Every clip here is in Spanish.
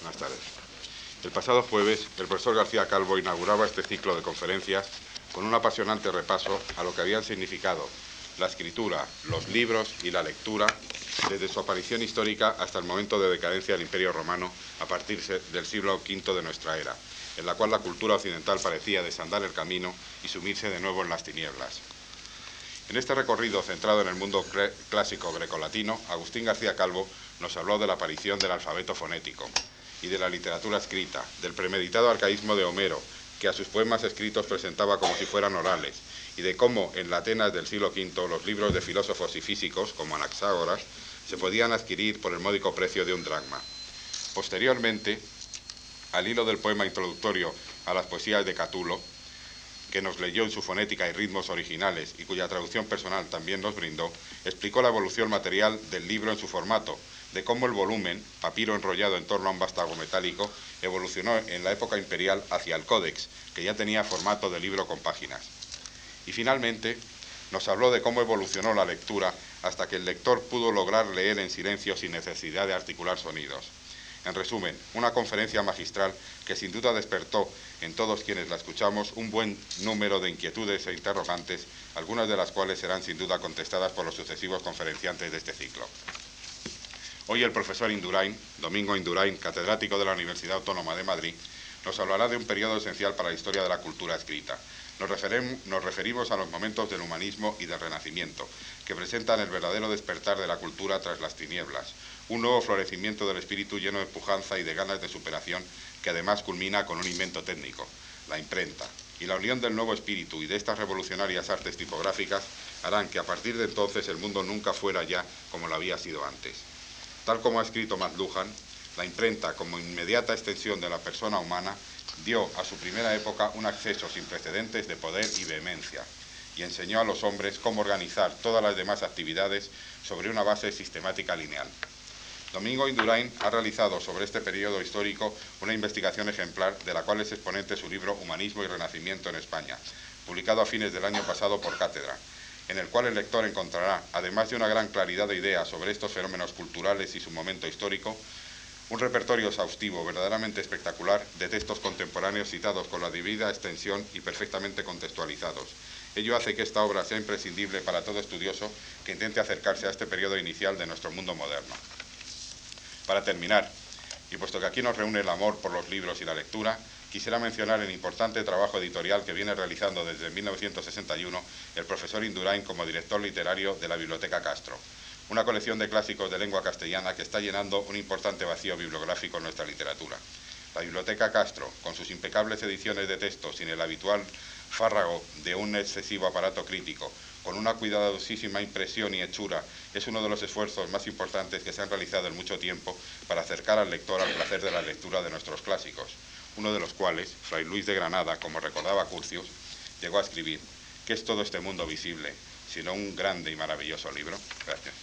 Buenas tardes. El pasado jueves, el profesor García Calvo inauguraba este ciclo de conferencias con un apasionante repaso a lo que habían significado la escritura, los libros y la lectura desde su aparición histórica hasta el momento de decadencia del Imperio Romano a partir del siglo V de nuestra era, en la cual la cultura occidental parecía desandar el camino y sumirse de nuevo en las tinieblas. En este recorrido centrado en el mundo clásico grecolatino, Agustín García Calvo nos habló de la aparición del alfabeto fonético y de la literatura escrita, del premeditado arcaísmo de Homero, que a sus poemas escritos presentaba como si fueran orales, y de cómo en la Atenas del siglo V los libros de filósofos y físicos, como Anaxágoras, se podían adquirir por el módico precio de un dracma. Posteriormente, al hilo del poema introductorio a las poesías de Catulo, que nos leyó en su fonética y ritmos originales y cuya traducción personal también nos brindó, explicó la evolución material del libro en su formato, de cómo el volumen, papiro enrollado en torno a un vástago metálico, evolucionó en la época imperial hacia el códex, que ya tenía formato de libro con páginas. Y finalmente nos habló de cómo evolucionó la lectura hasta que el lector pudo lograr leer en silencio sin necesidad de articular sonidos. En resumen, una conferencia magistral que sin duda despertó en todos quienes la escuchamos un buen número de inquietudes e interrogantes, algunas de las cuales serán sin duda contestadas por los sucesivos conferenciantes de este ciclo. Hoy el profesor Indurain, Domingo Indurain, catedrático de la Universidad Autónoma de Madrid, nos hablará de un periodo esencial para la historia de la cultura escrita. Nos, nos, referimos a los momentos del humanismo y del renacimiento, que presentan el verdadero despertar de la cultura tras las tinieblas, un nuevo florecimiento del espíritu lleno de pujanza y de ganas de superación que además culmina con un invento técnico, la imprenta. Y la unión del nuevo espíritu y de estas revolucionarias artes tipográficas harán que a partir de entonces el mundo nunca fuera ya como lo había sido antes. Tal como ha escrito McLuhan, la imprenta, como inmediata extensión de la persona humana, dio a su primera época un acceso sin precedentes de poder y vehemencia, y enseñó a los hombres cómo organizar todas las demás actividades sobre una base sistemática lineal. Domingo Indurain ha realizado sobre este periodo histórico una investigación ejemplar de la cual es exponente su libro Humanismo y Renacimiento en España, publicado a fines del año pasado por Cátedra, en el cual el lector encontrará, además de una gran claridad de ideas sobre estos fenómenos culturales y su momento histórico, un repertorio exhaustivo, verdaderamente espectacular, de textos contemporáneos citados con la debida extensión y perfectamente contextualizados. Ello hace que esta obra sea imprescindible para todo estudioso que intente acercarse a este periodo inicial de nuestro mundo moderno. Para terminar, y puesto que aquí nos reúne el amor por los libros y la lectura, quisiera mencionar el importante trabajo editorial que viene realizando desde 1961 el profesor Indurain como director literario de la Biblioteca Castro, una colección de clásicos de lengua castellana que está llenando un importante vacío bibliográfico en nuestra literatura. La Biblioteca Castro, con sus impecables ediciones de texto sin el habitual fárrago de un excesivo aparato crítico, con una cuidadosísima impresión y hechura, es uno de los esfuerzos más importantes que se han realizado en mucho tiempo para acercar al lector al placer de la lectura de nuestros clásicos, uno de los cuales, Fray Luis de Granada, como recordaba Curcius, llegó a escribir, ¿qué es todo este mundo visible, sino un grande y maravilloso libro? Gracias.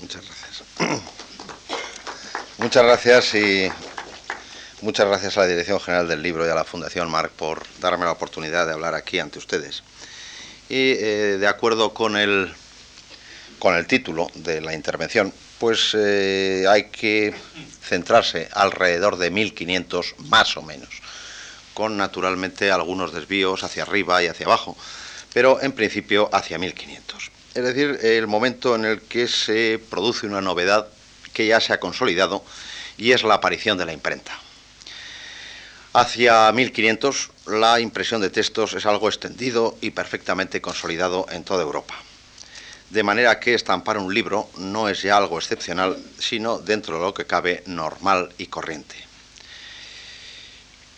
Muchas gracias. Muchas gracias y muchas gracias a la Dirección General del Libro y a la Fundación Marc por darme la oportunidad de hablar aquí ante ustedes y eh, de acuerdo con el, con el título de la intervención, pues eh, hay que centrarse alrededor de 1500 más o menos, con naturalmente algunos desvíos hacia arriba y hacia abajo, pero en principio hacia 1500. Es decir, el momento en el que se produce una novedad que ya se ha consolidado y es la aparición de la imprenta. Hacia 1500 la impresión de textos es algo extendido y perfectamente consolidado en toda Europa. De manera que estampar un libro no es ya algo excepcional, sino dentro de lo que cabe normal y corriente.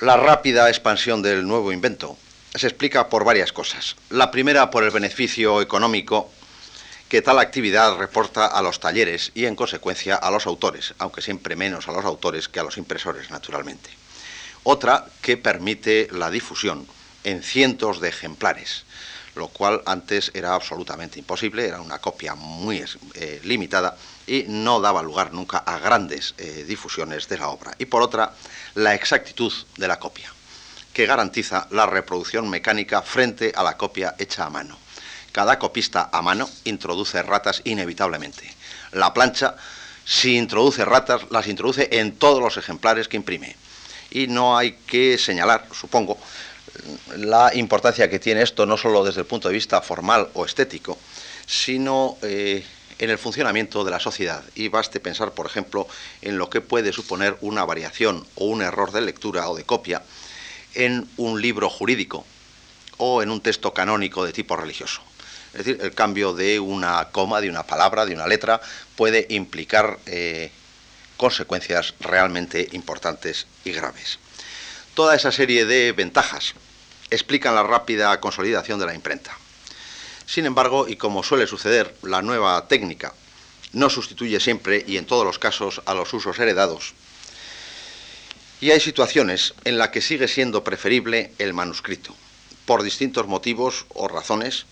La rápida expansión del nuevo invento se explica por varias cosas. La primera por el beneficio económico que tal actividad reporta a los talleres y en consecuencia a los autores, aunque siempre menos a los autores que a los impresores, naturalmente otra que permite la difusión en cientos de ejemplares, lo cual antes era absolutamente imposible, era una copia muy eh, limitada y no daba lugar nunca a grandes eh, difusiones de la obra. Y por otra, la exactitud de la copia, que garantiza la reproducción mecánica frente a la copia hecha a mano. Cada copista a mano introduce ratas inevitablemente. La plancha si introduce ratas, las introduce en todos los ejemplares que imprime. Y no hay que señalar, supongo, la importancia que tiene esto no solo desde el punto de vista formal o estético, sino eh, en el funcionamiento de la sociedad. Y baste pensar, por ejemplo, en lo que puede suponer una variación o un error de lectura o de copia en un libro jurídico o en un texto canónico de tipo religioso. Es decir, el cambio de una coma, de una palabra, de una letra, puede implicar eh, consecuencias realmente importantes y graves. Toda esa serie de ventajas explican la rápida consolidación de la imprenta. Sin embargo, y como suele suceder, la nueva técnica no sustituye siempre y en todos los casos a los usos heredados. Y hay situaciones en las que sigue siendo preferible el manuscrito, por distintos motivos o razones.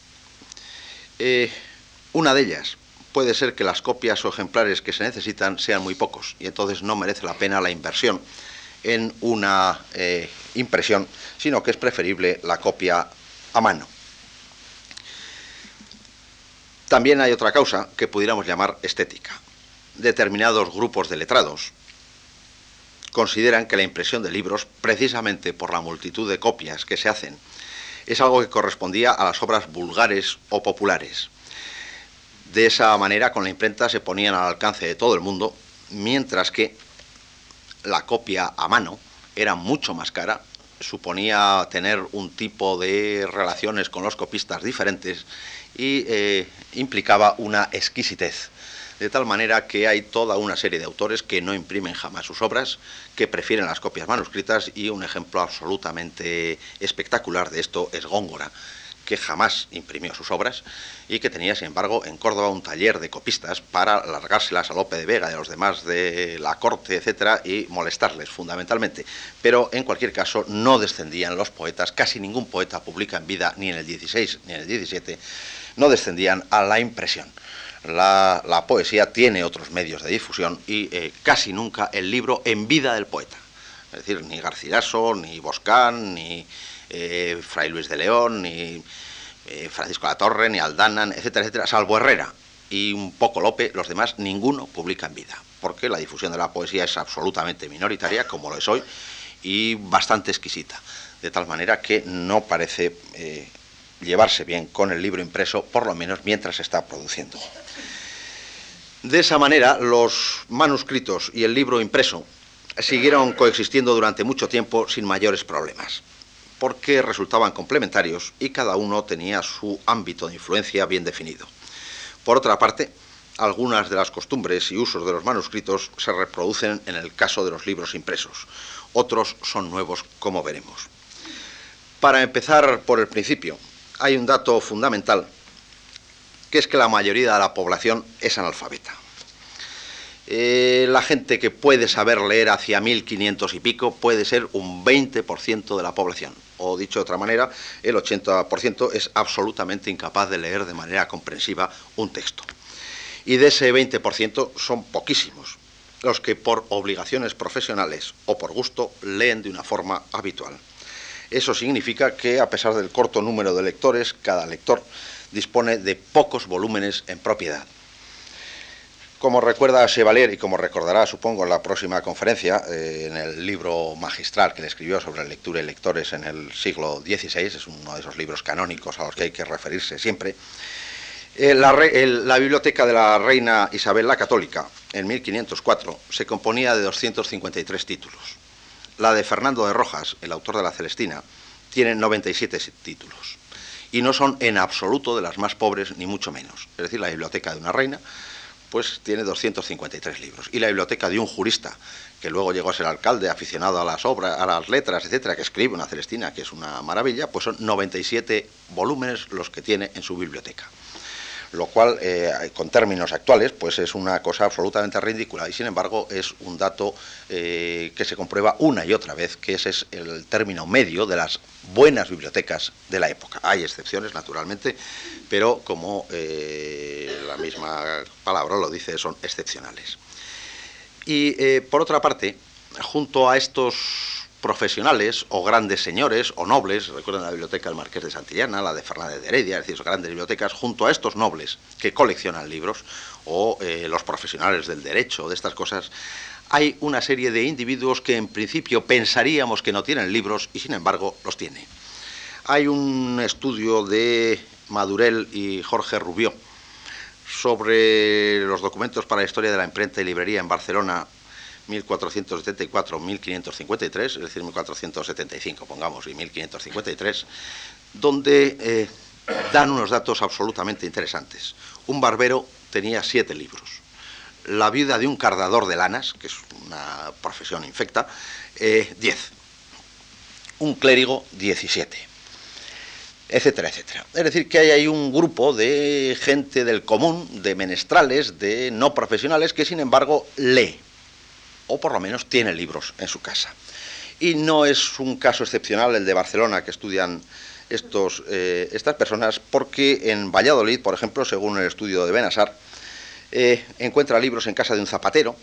Eh, una de ellas puede ser que las copias o ejemplares que se necesitan sean muy pocos y entonces no merece la pena la inversión en una eh, impresión, sino que es preferible la copia a mano. También hay otra causa que pudiéramos llamar estética. Determinados grupos de letrados consideran que la impresión de libros, precisamente por la multitud de copias que se hacen, es algo que correspondía a las obras vulgares o populares. De esa manera, con la imprenta se ponían al alcance de todo el mundo, mientras que la copia a mano era mucho más cara, suponía tener un tipo de relaciones con los copistas diferentes y eh, implicaba una exquisitez. De tal manera que hay toda una serie de autores que no imprimen jamás sus obras, que prefieren las copias manuscritas y un ejemplo absolutamente espectacular de esto es Góngora, que jamás imprimió sus obras y que tenía, sin embargo, en Córdoba un taller de copistas para largárselas a Lope de Vega y a los demás de la corte, etcétera, y molestarles fundamentalmente. Pero en cualquier caso, no descendían los poetas, casi ningún poeta publica en vida, ni en el 16 ni en el 17, no descendían a la impresión. La, poesía tiene otros medios de difusión y eh, casi nunca el libro en vida del poeta. Es decir, ni Garcilaso, ni Boscán, ni eh, Fray Luis de León, ni eh, Francisco La Torre, ni Aldana, etcétera, etcétera, salvo Herrera y un poco Lope, los demás ninguno publica en vida, porque la difusión de la poesía es absolutamente minoritaria, como lo es hoy, y bastante exquisita, de tal manera que no parece llevarse bien con el libro impreso, por lo menos mientras se está produciendo. De esa manera, los manuscritos y el libro impreso siguieron coexistiendo durante mucho tiempo sin mayores problemas, porque resultaban complementarios y cada uno tenía su ámbito de influencia bien definido. Por otra parte, algunas de las costumbres y usos de los manuscritos se reproducen en el caso de los libros impresos. Otros son nuevos, como veremos. Para empezar por el principio, hay un dato fundamental, que es que la mayoría de la población es analfabeta. Eh, la gente que puede saber leer hacia 1500 y pico puede ser un 20% de la población. O dicho de otra manera, el 80% es absolutamente incapaz de leer de manera comprensiva un texto. Y de ese 20% son poquísimos los que por obligaciones profesionales o por gusto leen de una forma habitual. Eso significa que, a pesar del corto número de lectores, cada lector dispone de pocos volúmenes en propiedad. Como recuerda Chevalier y como recordará, supongo, en la próxima conferencia, eh, en el libro magistral que le escribió sobre lectura y lectores en el siglo XVI, es uno de esos libros canónicos a los que hay que referirse siempre, eh, la, biblioteca de la reina Isabel la Católica, en 1504, se componía de 253 títulos. La de Fernando de Rojas, el autor de la Celestina, tiene 97 títulos y no son en absoluto de las más pobres ni mucho menos. Es decir, la biblioteca de una reina pues tiene 253 libros. Y la biblioteca de un jurista que luego llegó a ser alcalde, aficionado a las obras, a las letras, etcétera, que escribe una Celestina que es una maravilla, pues son 97 volúmenes los que tiene en su biblioteca lo cual eh, con términos actuales pues es una cosa absolutamente ridícula y sin embargo es un dato eh, que se comprueba una y otra vez que ese es el término medio de las buenas bibliotecas de la época. Hay excepciones naturalmente, pero como eh, la misma palabra lo dice, son excepcionales. Y por otra parte, junto a estos profesionales o grandes señores o nobles, recuerden la biblioteca del Marqués de Santillana, la de Fernández de Heredia, es decir, grandes bibliotecas, junto a estos nobles que coleccionan libros o eh, los profesionales del derecho, de estas cosas, hay una serie de individuos que en principio pensaríamos que no tienen libros y sin embargo los tienen. Hay un estudio de Madurell y Jorge Rubió sobre los documentos para la historia de la imprenta y librería en Barcelona 1474-1553, es decir, 1475, pongamos, y 1553, donde eh, dan unos datos absolutamente interesantes. Un barbero tenía siete libros. La vida de un cardador de lanas, que es una profesión infecta, eh, diez. Un clérigo, diecisiete etcétera, etcétera. Es decir, que hay un grupo de gente del común, de menestrales, de no profesionales, que sin embargo lee o por lo menos tiene libros en su casa. Y no es un caso excepcional el de Barcelona que estudian estos, eh, estas personas, porque en Valladolid, por ejemplo, según el estudio de Benasar, eh, encuentra libros en casa de un zapatero,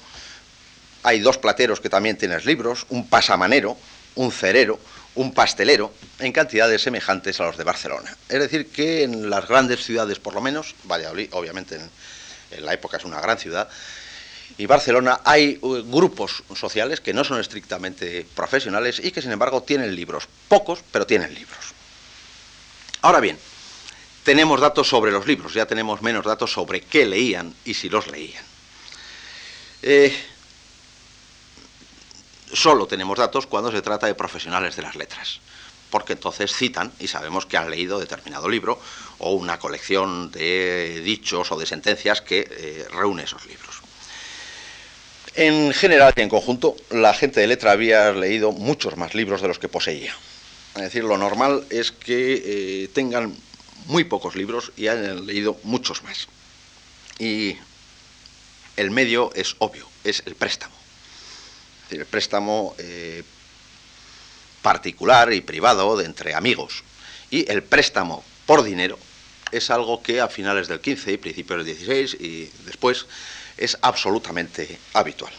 hay dos plateros que también tienen libros, un pasamanero, un cerero, un pastelero, en cantidades semejantes a los de Barcelona. Es decir, que en las grandes ciudades, por lo menos, Valladolid, obviamente en la época es una gran ciudad, y Barcelona hay uh, grupos sociales que no son estrictamente profesionales y que sin embargo tienen libros, pocos, pero tienen libros. Ahora bien, tenemos datos sobre los libros, ya tenemos menos datos sobre qué leían y si los leían. Eh, solo tenemos datos cuando se trata de profesionales de las letras, porque entonces citan y sabemos que han leído determinado libro o una colección de dichos o de sentencias que eh, reúne esos libros. En general y en conjunto, la gente de letra había leído muchos más libros de los que poseía. Es decir, lo normal es que eh, tengan muy pocos libros y hayan leído muchos más. Y el medio es obvio, es el préstamo. Es decir, el préstamo eh, particular y privado de entre amigos. Y el préstamo por dinero es algo que a finales del 15 y principios del 16 y después es absolutamente habitual.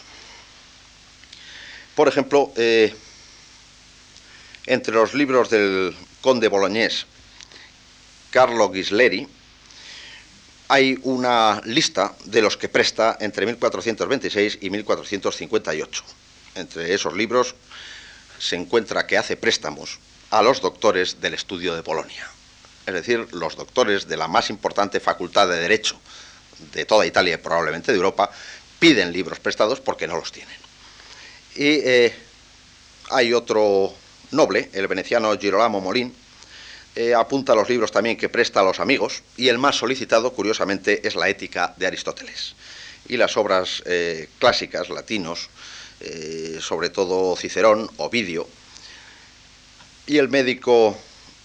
Por ejemplo, eh, entre los libros del conde boloñés Carlo Ghisleri, hay una lista de los que presta entre 1426 y 1458. Entre esos libros se encuentra que hace préstamos a los doctores del estudio de Polonia, es decir, los doctores de la más importante facultad de Derecho de toda Italia y probablemente de Europa, piden libros prestados porque no los tienen. Y eh, hay otro noble, el veneciano Girolamo Molín, eh, apunta los libros también que presta a los amigos, y el más solicitado, curiosamente, es la Ética de Aristóteles. Y las obras eh, clásicas, latinos, sobre todo Cicerón, Ovidio, y el médico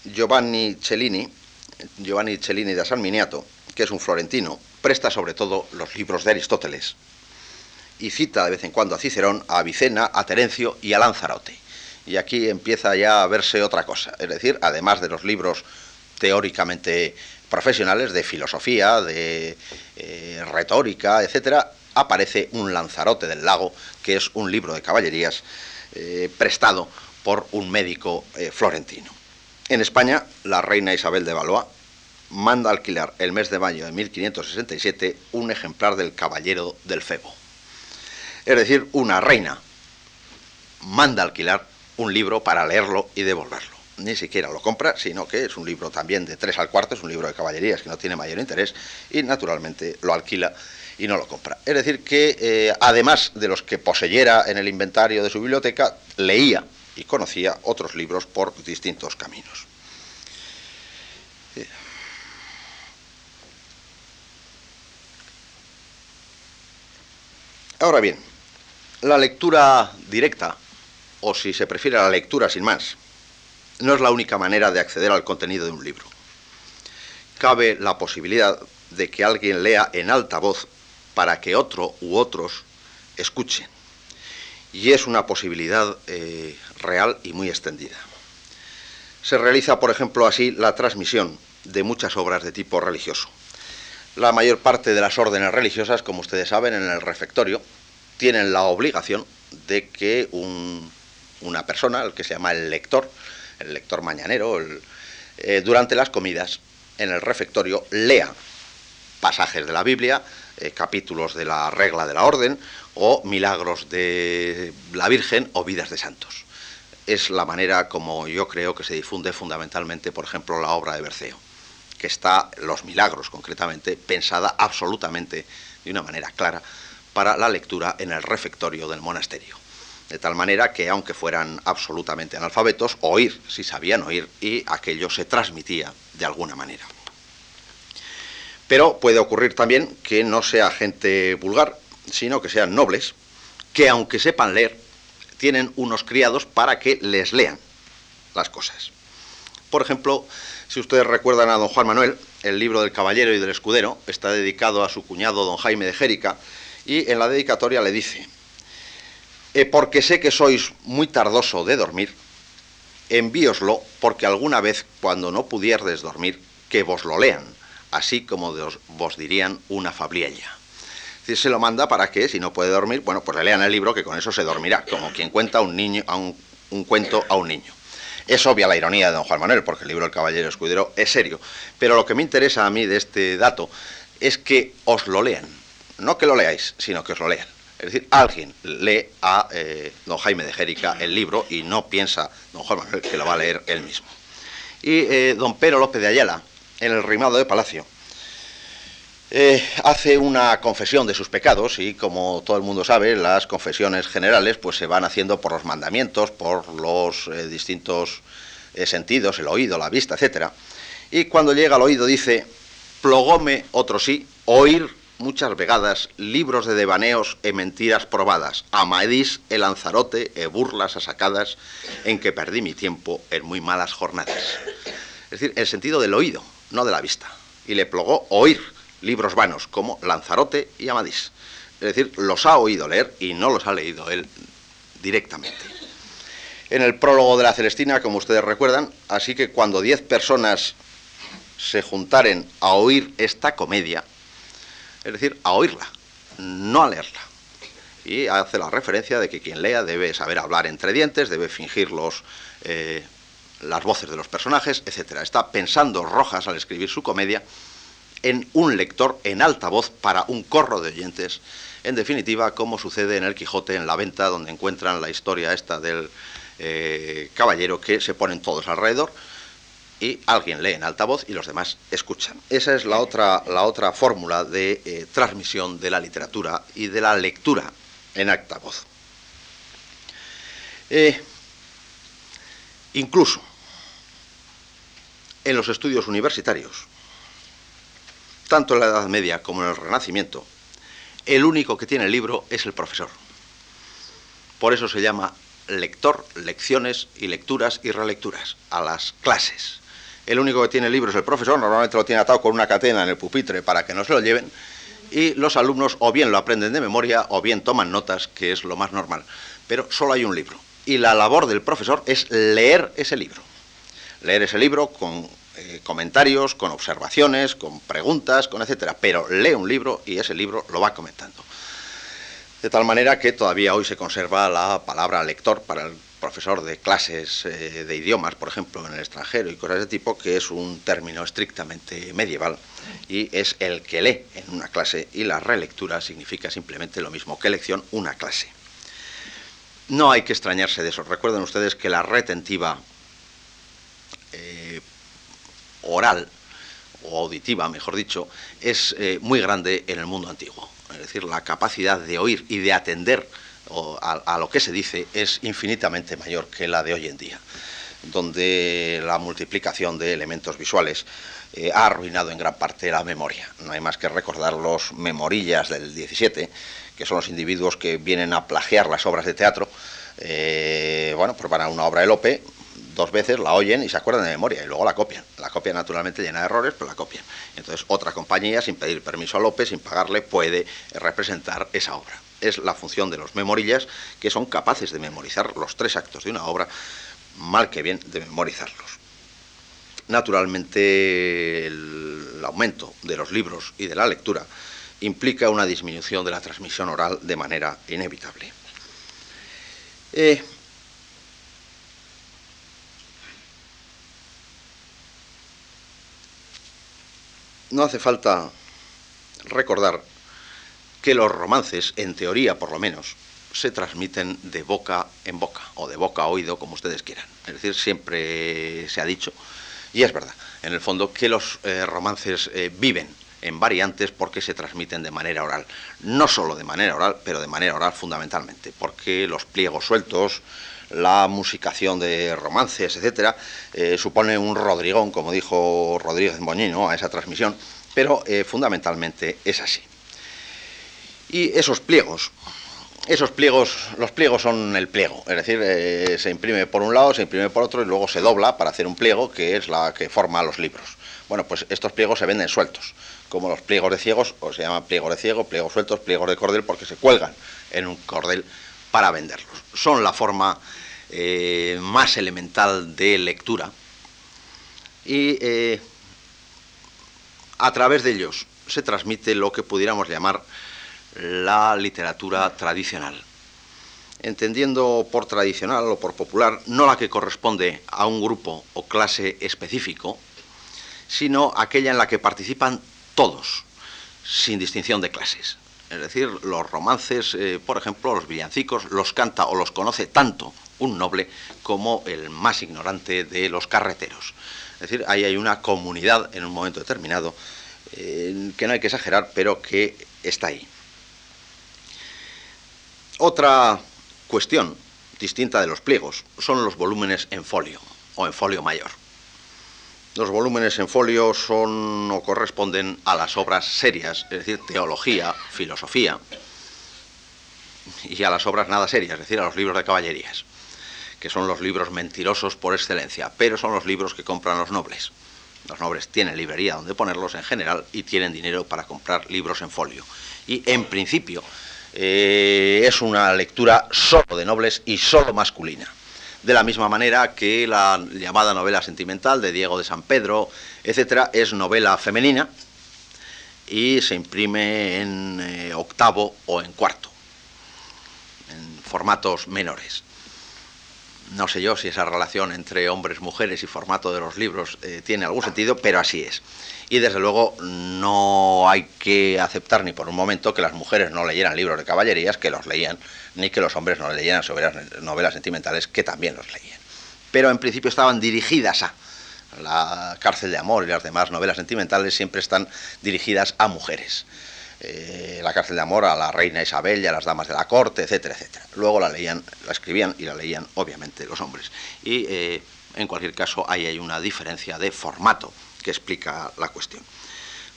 Giovanni Cellini, Giovanni Cellini da San Miniato, que es un florentino, presta sobre todo los libros de Aristóteles y cita de vez en cuando a Cicerón, a Avicena, a Terencio y a Lanzarote. Y aquí empieza ya a verse otra cosa, es decir, además de los libros teóricamente profesionales de filosofía, de eh, retórica, etcétera, aparece un Lanzarote del Lago, que es un libro de caballerías eh, prestado por un médico eh, florentino. En España, la reina Isabel de Valois manda alquilar el mes de mayo de 1567 un ejemplar del Caballero del Febo. Es decir, una reina manda alquilar un libro para leerlo y devolverlo. Ni siquiera lo compra, sino que es un libro también de tres al cuarto, es un libro de caballerías que no tiene mayor interés y naturalmente lo alquila y no lo compra. Es decir, que eh, además de los que poseyera en el inventario de su biblioteca, leía y conocía otros libros por distintos caminos. Ahora bien, la lectura directa, o si se prefiere la lectura sin más, no es la única manera de acceder al contenido de un libro. Cabe la posibilidad de que alguien lea en alta voz para que otro u otros escuchen. Y es una posibilidad eh, real y muy extendida. Se realiza, por ejemplo, así la transmisión de muchas obras de tipo religioso. La mayor parte de las órdenes religiosas, como ustedes saben, en el refectorio, tienen la obligación de que un una persona, el que se llama el lector, el lector mañanero, eh, durante las comidas en el refectorio lea pasajes de la Biblia, eh, capítulos de la regla de la orden o milagros de la Virgen o vidas de santos. Es la manera como yo creo que se difunde fundamentalmente, por ejemplo, la obra de Berceo, que está, los milagros concretamente, pensada absolutamente de una manera clara para la lectura en el refectorio del monasterio. De tal manera que, aunque fueran absolutamente analfabetos, oír, si sabían oír, y aquello se transmitía de alguna manera. Pero puede ocurrir también que no sea gente vulgar, sino que sean nobles, que aunque sepan leer, tienen unos criados para que les lean las cosas. Por ejemplo, si ustedes recuerdan a don Juan Manuel, el libro del Caballero y del Escudero está dedicado a su cuñado don Jaime de Jérica, y en la dedicatoria le dice, eh, porque sé que sois muy tardoso de dormir, envíoslo porque alguna vez cuando no pudierdes dormir, que vos lo lean, así como vos dirían una fabliella. Decir, se lo manda para que, si no puede dormir, bueno, pues le lean el libro, que con eso se dormirá, como quien cuenta un, niño, a un, cuento a un niño. Es obvia la ironía de don Juan Manuel, porque el libro El Caballero Escudero es serio. Pero lo que me interesa a mí de este dato es que os lo lean. No que lo leáis, sino que os lo lean. Es decir, alguien lee a eh, don Jaime de Jérica el libro y no piensa don Juan Manuel que lo va a leer él mismo. Y eh, don Pedro López de Ayala, en el rimado de Palacio, eh, hace una confesión de sus pecados y como todo el mundo sabe, las confesiones generales pues se van haciendo por los mandamientos, por los eh, distintos eh, sentidos, el oído, la vista, etc. Y cuando llega al oído dice, plogome otro sí, oír muchas vegadas libros de devaneos e mentiras probadas, amadís el lanzarote e burlas asacadas en que perdí mi tiempo en muy malas jornadas. Es decir, el sentido del oído, no de la vista. Y le plogó oír libros vanos como Lanzarote y Amadís. Es decir, los ha oído leer y no los ha leído él directamente. En el prólogo de la Celestina, como ustedes recuerdan, así que cuando diez personas se juntaren a oír esta comedia, es decir, a oírla, no a leerla. Y hace la referencia de que quien lea debe saber hablar entre dientes, debe fingir los, eh, las voces de los personajes, etc. Está pensando Rojas al escribir su comedia en un lector en alta voz para un corro de oyentes. En definitiva, como sucede en El Quijote, en la venta, donde encuentran la historia esta del eh, caballero que se ponen todos alrededor y alguien lee en alta voz y los demás escuchan. Esa es la otra, la otra fórmula de eh, transmisión de la literatura y de la lectura en alta voz. Eh, incluso en los estudios universitarios, tanto en la Edad Media como en el Renacimiento, el único que tiene el libro es el profesor. Por eso se llama lector, lecciones y lecturas y relecturas, a las clases. El único que tiene libro es el profesor, normalmente lo tiene atado con una cadena en el pupitre para que no se lo lleven, y los alumnos o bien lo aprenden de memoria o bien toman notas, que es lo más normal. Pero solo hay un libro. Y la labor del profesor es leer ese libro. Leer ese libro con eh, comentarios, con observaciones, con preguntas, con etcétera, pero lee un libro y ese libro lo va comentando. De tal manera que todavía hoy se conserva la palabra lector para el profesor de clases eh, de idiomas, por ejemplo, en el extranjero y cosas de tipo, que es un término estrictamente medieval y es el que lee en una clase y la relectura significa simplemente lo mismo que lección, una clase. No hay que extrañarse de eso. Recuerden ustedes que la retentiva eh, oral, o auditiva, mejor dicho, es eh, muy grande en el mundo antiguo. Es decir, la capacidad de oír y de atender a, lo que se dice es infinitamente mayor que la de hoy en día, donde la multiplicación de elementos visuales eh, ha arruinado en gran parte la memoria. No hay más que recordar los memorillas del 17, que son los individuos que vienen a plagiar las obras de teatro. Eh, bueno, preparan una obra de Lope, dos veces la oyen y se acuerdan de memoria y luego la copian. La copia naturalmente llena de errores, pero la copian. Entonces otra compañía, sin pedir permiso a López, sin pagarle, puede representar esa obra. Es la función de los memorillas que son capaces de memorizar los tres actos de una obra, mal que bien de memorizarlos. Naturalmente el aumento de los libros y de la lectura implica una disminución de la transmisión oral de manera inevitable. Eh, no hace falta recordar que los romances, en teoría por lo menos, se transmiten de boca en boca o de boca a oído, como ustedes quieran. Es decir, siempre se ha dicho, y es verdad, en el fondo, que los eh, romances eh, viven en variantes porque se transmiten de manera oral. No solo de manera oral, pero de manera oral fundamentalmente, porque los pliegos sueltos, la musicación de romances, etcétera, eh, supone un rodrigón, como dijo Rodríguez Moñino, a esa transmisión, pero fundamentalmente es así. Y esos pliegos, esos pliegos, los pliegos son el pliego, es decir, eh, se imprime por un lado, se imprime por otro y luego se dobla para hacer un pliego que es la que forma los libros. Bueno, pues estos pliegos se venden sueltos, como los pliegos de ciegos, o se llaman pliegos de ciego, pliegos sueltos, pliegos de cordel, porque se cuelgan en un cordel para venderlos. Son la forma eh, más elemental de lectura y eh, a través de ellos se transmite lo que pudiéramos llamar la literatura tradicional. Entendiendo por tradicional o por popular no la que corresponde a un grupo o clase específico, sino aquella en la que participan todos, sin distinción de clases. Es decir, los romances, eh, por ejemplo, los villancicos, los canta o los conoce tanto un noble como el más ignorante de los carreteros. Es decir, ahí hay una comunidad en un momento determinado eh, que no hay que exagerar, pero que está ahí. Otra cuestión distinta de los pliegos son los volúmenes en folio o en folio mayor. Los volúmenes en folio son o corresponden a las obras serias, es decir, teología, filosofía, y a las obras nada serias, es decir, a los libros de caballerías, que son los libros mentirosos por excelencia, pero son los libros que compran los nobles. Los nobles tienen librería donde ponerlos en general y tienen dinero para comprar libros en folio. Y en principio, eh, es una lectura solo de nobles y solo masculina. De la misma manera que la llamada novela sentimental de Diego de San Pedro, etcétera, es novela femenina y se imprime en eh, octavo o en cuarto, en formatos menores. No sé yo si esa relación entre hombres, mujeres y formato de los libros eh, tiene algún sentido, pero así es. Y desde luego no hay que aceptar ni por un momento que las mujeres no leyeran libros de caballerías, que los leían, ni que los hombres no leyeran novelas sentimentales, que también los leían. Pero en principio estaban dirigidas a la cárcel de amor y las demás novelas sentimentales siempre están dirigidas a mujeres. Eh, la cárcel de amor a la reina Isabel y a las damas de la corte, etcétera, etcétera. Luego la leían, la escribían y la leían, obviamente, los hombres. Y eh, en cualquier caso, ahí hay una diferencia de formato que explica la cuestión.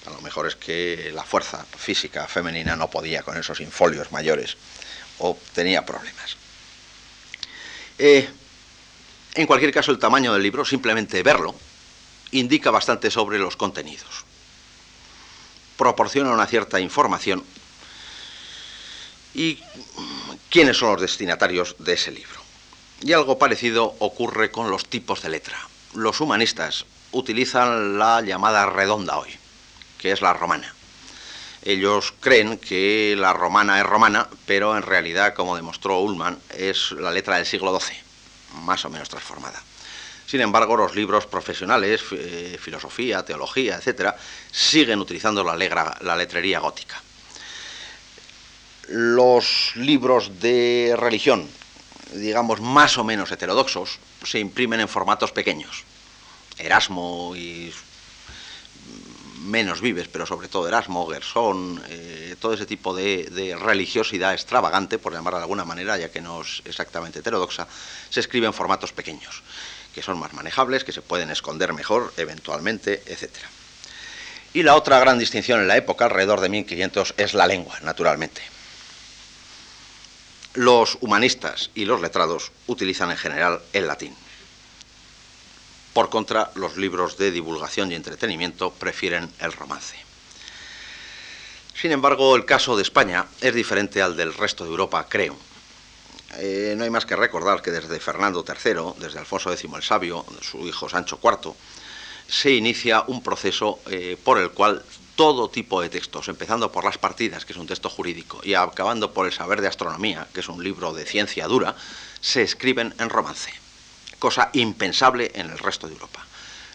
A lo mejor es que la fuerza física femenina no podía con esos infolios mayores o tenía problemas. Eh, en cualquier caso, el tamaño del libro, simplemente verlo, indica bastante sobre los contenidos proporciona una cierta información y quiénes son los destinatarios de ese libro. Y algo parecido ocurre con los tipos de letra. Los humanistas utilizan la llamada redonda hoy, que es la romana. Ellos creen que la romana es romana, pero en realidad, como demostró Ullman, es la letra del siglo XII, más o menos transformada. Sin embargo, los libros profesionales, eh, filosofía, teología, etcétera, siguen utilizando la, letrería gótica. Los libros de religión, digamos más o menos heterodoxos, se imprimen en formatos pequeños. Erasmo y menos vives, pero sobre todo Erasmo, Gersón, eh, todo ese tipo de, de, religiosidad extravagante, por llamarla de alguna manera, ya que no es exactamente heterodoxa, se escribe en formatos pequeños que son más manejables, que se pueden esconder mejor eventualmente, etc. Y la otra gran distinción en la época, alrededor de 1500, es la lengua, naturalmente. Los humanistas y los letrados utilizan en general el latín. Por contra, los libros de divulgación y entretenimiento prefieren el romance. Sin embargo, el caso de España es diferente al del resto de Europa, creo eh, no hay más que recordar que desde Fernando III, desde Alfonso X el Sabio, su hijo Sancho IV, se inicia un proceso eh, por el cual todo tipo de textos, empezando por las partidas, que es un texto jurídico, y acabando por el saber de astronomía, que es un libro de ciencia dura, se escriben en romance, cosa impensable en el resto de Europa.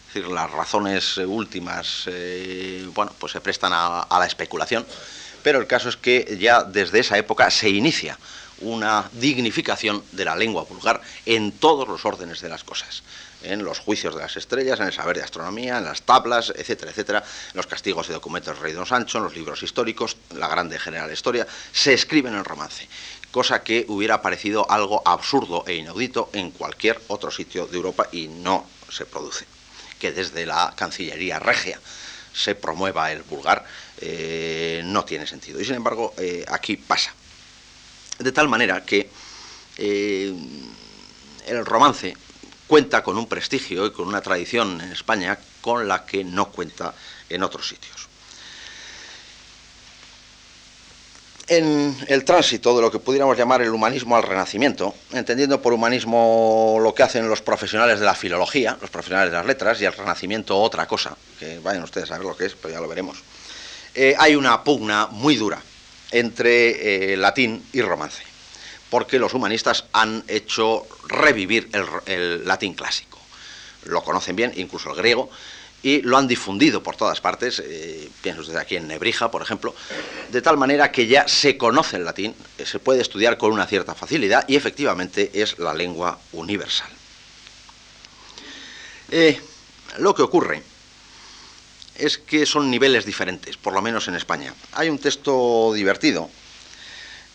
Es decir, las razones últimas, eh, bueno, pues se prestan a, la especulación, pero el caso es que ya desde esa época se inicia una dignificación de la lengua vulgar en todos los órdenes de las cosas en los juicios de las estrellas, en el saber de astronomía, en las tablas, etcétera, etcétera, los castigos y documentos del rey Don Sancho, en los libros históricos, la grande general historia, se escriben en romance, cosa que hubiera parecido algo absurdo e inaudito en cualquier otro sitio de Europa y no se produce. Que desde la Cancillería Regia se promueva el vulgar eh, no tiene sentido. Y sin embargo, eh, aquí pasa. De tal manera que eh, el romance cuenta con un prestigio y con una tradición en España con la que no cuenta en otros sitios. En el tránsito de lo que pudiéramos llamar el humanismo al renacimiento, entendiendo por humanismo lo que hacen los profesionales de la filología, los profesionales de las letras, y el renacimiento otra cosa, que vayan ustedes a ver lo que es, pero ya lo veremos, eh, hay una pugna muy dura entre eh, latín y romance porque los humanistas han hecho revivir el, latín clásico. Lo conocen bien, incluso el griego, y lo han difundido por todas partes, eh, pienso desde aquí en Nebrija, por ejemplo, de tal manera que ya se conoce el latín, eh, se puede estudiar con una cierta facilidad y efectivamente es la lengua universal. Lo que ocurre es que son niveles diferentes, por lo menos en España. Hay un texto divertido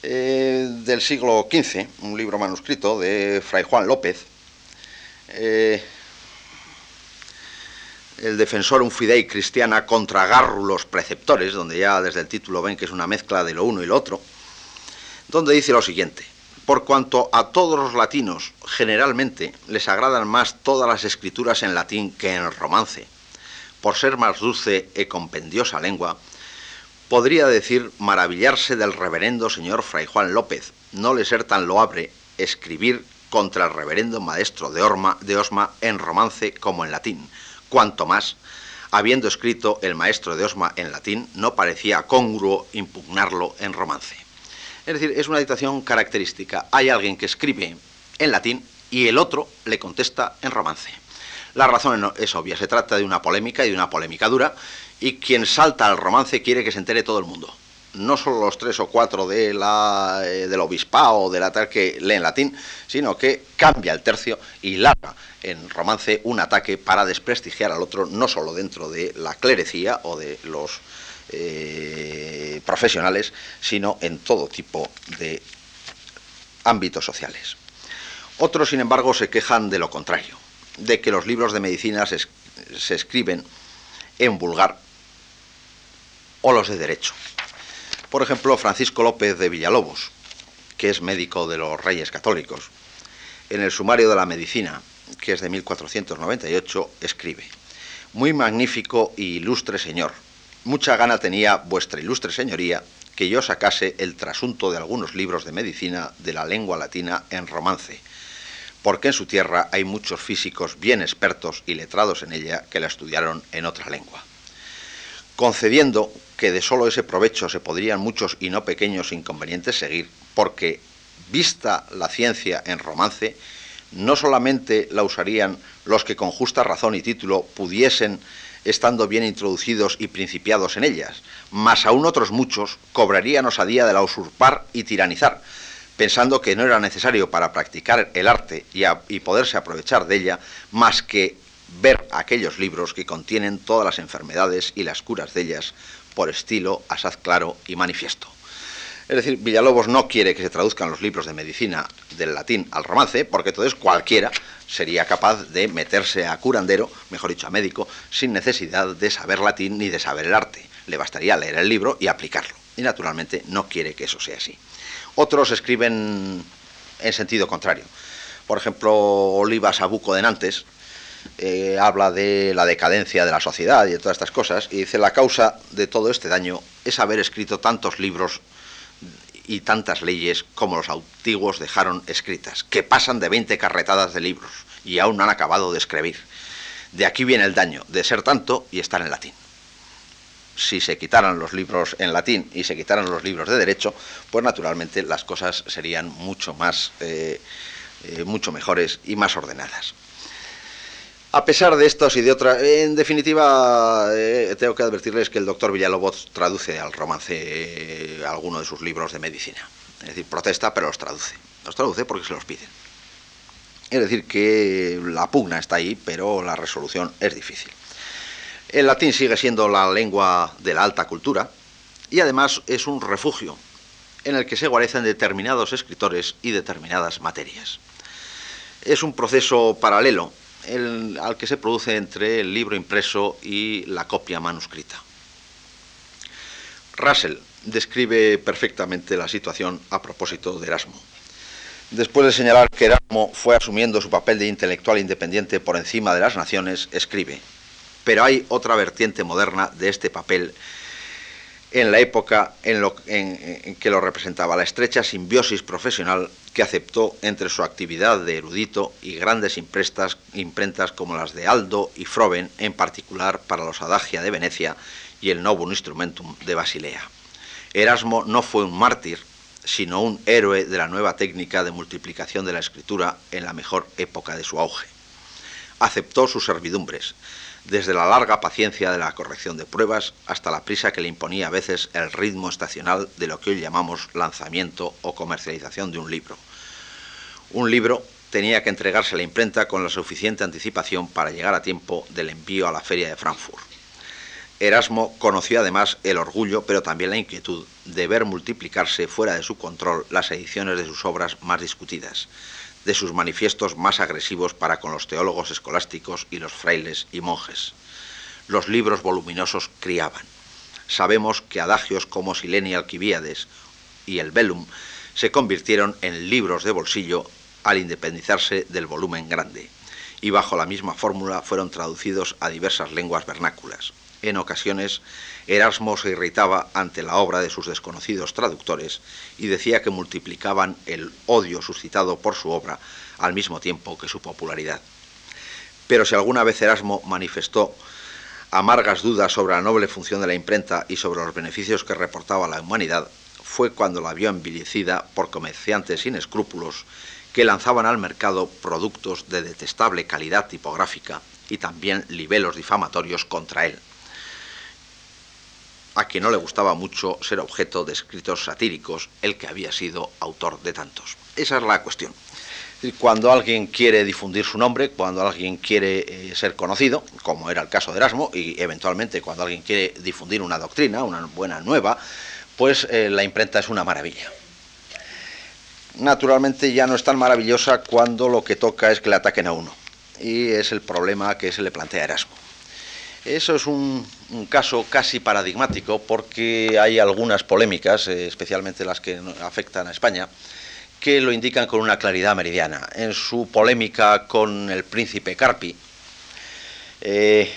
eh, del siglo XV, un libro manuscrito de Fray Juan López, eh, el defensor un fidei cristiana contra gárrulos preceptores, donde ya desde el título ven que es una mezcla de lo uno y lo otro, donde dice lo siguiente, por cuanto a todos los latinos generalmente les agradan más todas las escrituras en latín que en romance, por ser más dulce e compendiosa lengua, podría decir maravillarse del reverendo señor Fray Juan López, no le ser tan loable escribir contra el reverendo maestro de, de Osma en romance como en latín, cuanto más, habiendo escrito el maestro de Osma en latín, no parecía congruo impugnarlo en romance. Es decir, es una dictación característica. Hay alguien que escribe en latín y el otro le contesta en romance. La razón es obvia, se trata de una polémica y de una polémica dura, y quien salta al romance quiere que se entere todo el mundo. No solo los tres o cuatro de la, eh, del obispado o de la tal que leen latín, sino que cambia el tercio y larga en romance un ataque para desprestigiar al otro, no solo dentro de la clerecía o de los eh, profesionales, sino en todo tipo de ámbitos sociales. Otros, sin embargo, se quejan de lo contrario, de que los libros de medicina se escriben en vulgar o los de derecho. Por ejemplo, Francisco López de Villalobos, que es médico de los Reyes Católicos, en el Sumario de la Medicina, que es de 1498, escribe, Muy magnífico y ilustre señor, mucha gana tenía vuestra ilustre señoría que yo sacase el trasunto de algunos libros de medicina de la lengua latina en romance, porque en su tierra hay muchos físicos bien expertos y letrados en ella que la estudiaron en otra lengua. Concediendo que de solo ese provecho se podrían muchos y no pequeños inconvenientes seguir, porque, vista la ciencia en romance, no solamente la usarían los que con justa razón y título pudiesen, estando bien introducidos y principiados en ellas, mas aún otros muchos cobrarían osadía de la usurpar y tiranizar, pensando que no era necesario para practicar el arte y, poderse aprovechar de ella, más que ver aquellos libros que contienen todas las enfermedades y las curas de ellas por estilo asaz claro y manifiesto. Es decir, Villalobos no quiere que se traduzcan los libros de medicina del latín al romance, porque entonces cualquiera sería capaz de meterse a curandero, mejor dicho, a médico, sin necesidad de saber latín ni de saber el arte. Le bastaría leer el libro y aplicarlo. Y naturalmente no quiere que eso sea así. Otros escriben en sentido contrario. Por ejemplo, Olivas Abuco de Nantes eh, habla de la decadencia de la sociedad y de todas estas cosas, y dice la causa de todo este daño es haber escrito tantos libros y tantas leyes como los antiguos dejaron escritas, que pasan de 20 carretadas de libros y aún no han acabado de escribir. De aquí viene el daño, de ser tanto y estar en latín. Si se quitaran los libros en latín y se quitaran los libros de derecho, pues naturalmente las cosas serían mucho más, eh, eh, mucho mejores y más ordenadas. A pesar de estos y de otras, en definitiva, eh, tengo que advertirles que el doctor Villalobos traduce al romance alguno de sus libros de medicina. Es decir, protesta, pero los traduce. Los traduce porque se los piden. Es decir, que la pugna está ahí, pero la resolución es difícil. El latín sigue siendo la lengua de la alta cultura y además es un refugio en el que se guarecen determinados escritores y determinadas materias. Es un proceso paralelo al que se produce entre el libro impreso y la copia manuscrita. Russell describe perfectamente la situación a propósito de Erasmo. Después de señalar que Erasmo fue asumiendo su papel de intelectual independiente por encima de las naciones, escribe, pero hay otra vertiente moderna de este papel en la época en, que lo representaba, la estrecha simbiosis profesional que aceptó entre su actividad de erudito y grandes imprentas como las de Aldo y Froben, en particular para los Adagia de Venecia y el Novum Instrumentum de Basilea. Erasmo no fue un mártir, sino un héroe de la nueva técnica de multiplicación de la escritura en la mejor época de su auge. Aceptó sus servidumbres, desde la larga paciencia de la corrección de pruebas hasta la prisa que le imponía a veces el ritmo estacional de lo que hoy llamamos lanzamiento o comercialización de un libro. Un libro tenía que entregarse a la imprenta con la suficiente anticipación para llegar a tiempo del envío a la feria de Frankfurt. Erasmo conoció además el orgullo, pero también la inquietud de ver multiplicarse fuera de su control las ediciones de sus obras más discutidas, de sus manifiestos más agresivos para con los teólogos escolásticos y los frailes y monjes. Los libros voluminosos criaban. Sabemos que adagios como Sileni Alquibíades y el Velum se convirtieron en libros de bolsillo al independizarse del volumen grande, y bajo la misma fórmula fueron traducidos a diversas lenguas vernáculas. En ocasiones, Erasmo se irritaba ante la obra de sus desconocidos traductores y decía que multiplicaban el odio suscitado por su obra al mismo tiempo que su popularidad. Pero si alguna vez Erasmo manifestó amargas dudas sobre la noble función de la imprenta y sobre los beneficios que reportaba a la humanidad, fue cuando la vio envilecida por comerciantes sin escrúpulos que lanzaban al mercado productos de detestable calidad tipográfica y también libelos difamatorios contra él a quien no le gustaba mucho ser objeto de escritos satíricos, el que había sido autor de tantos. Esa es la cuestión. Cuando alguien quiere difundir su nombre, cuando alguien quiere eh, ser conocido, como era el caso de Erasmo, y eventualmente cuando alguien quiere difundir una doctrina, una buena nueva, pues eh, la imprenta es una maravilla. Naturalmente ya no es tan maravillosa cuando lo que toca es que le ataquen a uno. Y es el problema que se le plantea a Erasmo. Eso es un, caso casi paradigmático porque hay algunas polémicas, eh, especialmente las que afectan a España, que lo indican con una claridad meridiana. En su polémica con el príncipe Carpi, eh,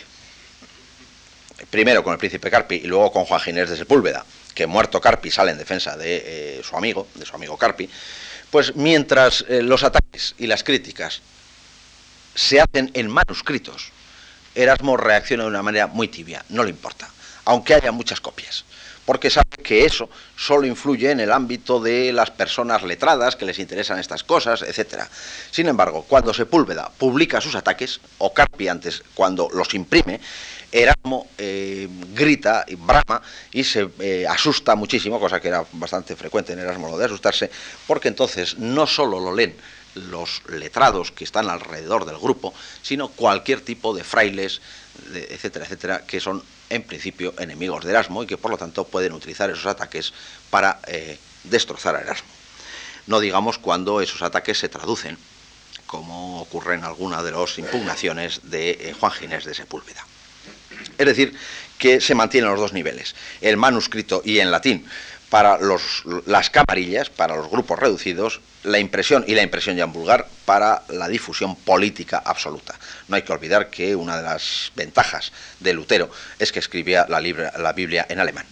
primero con el príncipe Carpi y luego con Juan Ginés de Sepúlveda, que muerto Carpi sale en defensa de eh, su amigo, de su amigo Carpi, pues mientras los ataques y las críticas se hacen en manuscritos, Erasmo reacciona de una manera muy tibia, no le importa, aunque haya muchas copias, porque sabe que eso solo influye en el ámbito de las personas letradas que les interesan estas cosas, etc. Sin embargo, cuando Sepúlveda publica sus ataques, o Carpi antes, cuando los imprime, Erasmo eh, grita y brama y se eh, asusta muchísimo, cosa que era bastante frecuente en Erasmo lo de asustarse, porque entonces no solo lo leen los letrados que están alrededor del grupo, sino cualquier tipo de frailes, etcétera, etcétera, que son en principio enemigos de Erasmo y que por lo tanto pueden utilizar esos ataques para eh, destrozar a Erasmo. No digamos cuando esos ataques se traducen, como ocurre en alguna de las impugnaciones de eh, Juan Ginés de Sepúlveda. Es decir, que se mantienen los dos niveles, el manuscrito y en latín, para las camarillas, para los grupos reducidos, la impresión y la impresión ya en vulgar para la difusión política absoluta. No hay que olvidar que una de las ventajas de Lutero es que escribía la, la Biblia en alemán.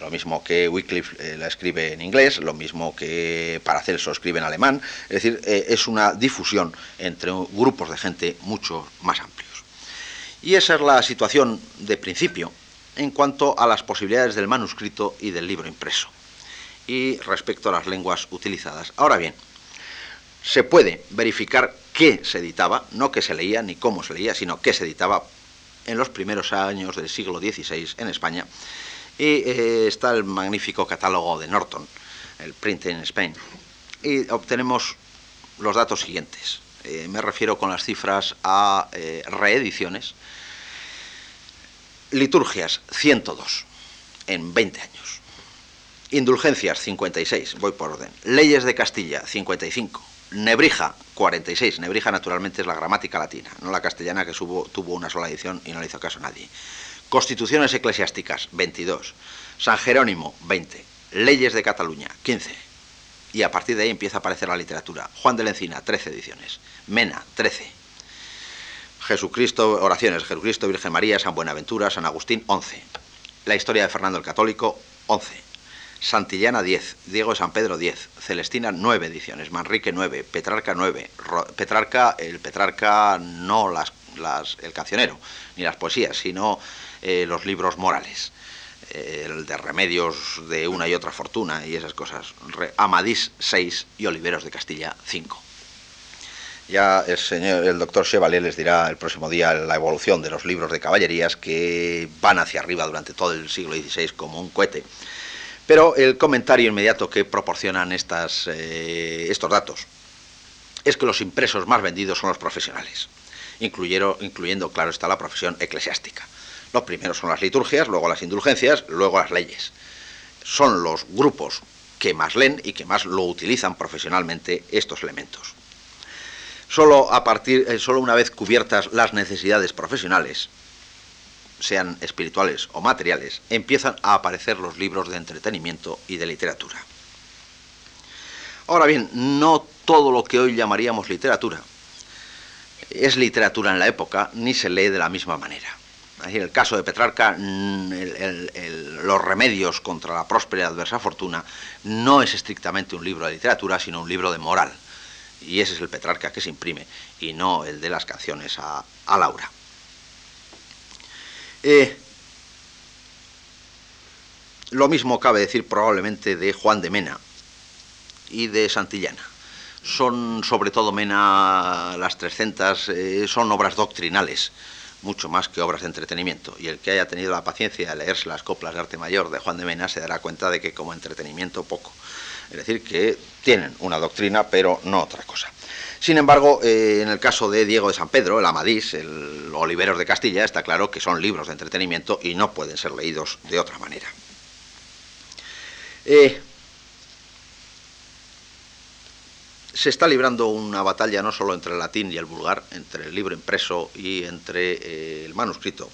Lo mismo que Wycliffe eh, la escribe en inglés, lo mismo que Paracelso escribe en alemán. Es decir, eh, es una difusión entre grupos de gente mucho más amplios. Y esa es la situación de principio en cuanto a las posibilidades del manuscrito y del libro impreso y respecto a las lenguas utilizadas. Ahora bien, se puede verificar qué se editaba, no qué se leía ni cómo se leía, sino qué se editaba en los primeros años del siglo XVI en España. Y eh, está el magnífico catálogo de Norton, el Print in Spain. Y obtenemos los datos siguientes. Eh, me refiero con las cifras a eh, reediciones. Liturgias, 102 en 20 años. Indulgencias, 56, voy por orden. Leyes de Castilla, 55. Nebrija, 46. Nebrija, naturalmente, es la gramática latina, no la castellana que tuvo una sola edición y no le hizo caso a nadie. Constituciones eclesiásticas, 22. San Jerónimo, 20. Leyes de Cataluña, 15. Y a partir de ahí empieza a aparecer la literatura. Juan de la Encina, 13 ediciones. Mena, 13. Jesucristo, oraciones, Jesucristo, Virgen María, San Buenaventura, San Agustín, 11. La historia de Fernando el Católico, 11. Santillana 10, Diego de San Pedro 10, Celestina 9 ediciones, Manrique 9, Petrarca 9, Petrarca, el Petrarca no las, las, el cancionero, ni las poesías, sino eh, los libros morales, eh, el de remedios de una y otra fortuna y esas cosas. Amadís 6 y Oliveros de Castilla 5. Ya el, señor, el doctor Chevalier les dirá el próximo día la evolución de los libros de caballerías que van hacia arriba durante todo el siglo XVI como un cohete pero el comentario inmediato que proporcionan estas, eh, estos datos es que los impresos más vendidos son los profesionales, incluyendo, claro está, la profesión eclesiástica. Los primeros son las liturgias, luego las indulgencias, luego las leyes. Son los grupos que más leen y que más lo utilizan profesionalmente estos elementos. Solo, a partir, eh, solo una vez cubiertas las necesidades profesionales, sean espirituales o materiales, empiezan a aparecer los libros de entretenimiento y de literatura. Ahora bien, no todo lo que hoy llamaríamos literatura es literatura en la época, ni se lee de la misma manera. En el caso de Petrarca, mm, los remedios contra la próspera y adversa fortuna no es estrictamente un libro de literatura, sino un libro de moral. Y ese es el Petrarca que se imprime, y no el de las canciones a Laura. Eh, lo mismo cabe decir probablemente de Juan de Mena y de Santillana. Son sobre todo Mena las 300, eh, son obras doctrinales, mucho más que obras de entretenimiento. Y el que haya tenido la paciencia de leerse las coplas de arte mayor de Juan de Mena se dará cuenta de que como entretenimiento poco. Es decir, que tienen una doctrina, pero no otra cosa. Sin embargo, eh, en el caso de Diego de San Pedro, el Amadís, el Oliveros de Castilla, está claro que son libros de entretenimiento y no pueden ser leídos de otra manera. Eh, se está librando una batalla no solo entre el latín y el vulgar, entre el libro impreso y entre eh, el manuscrito,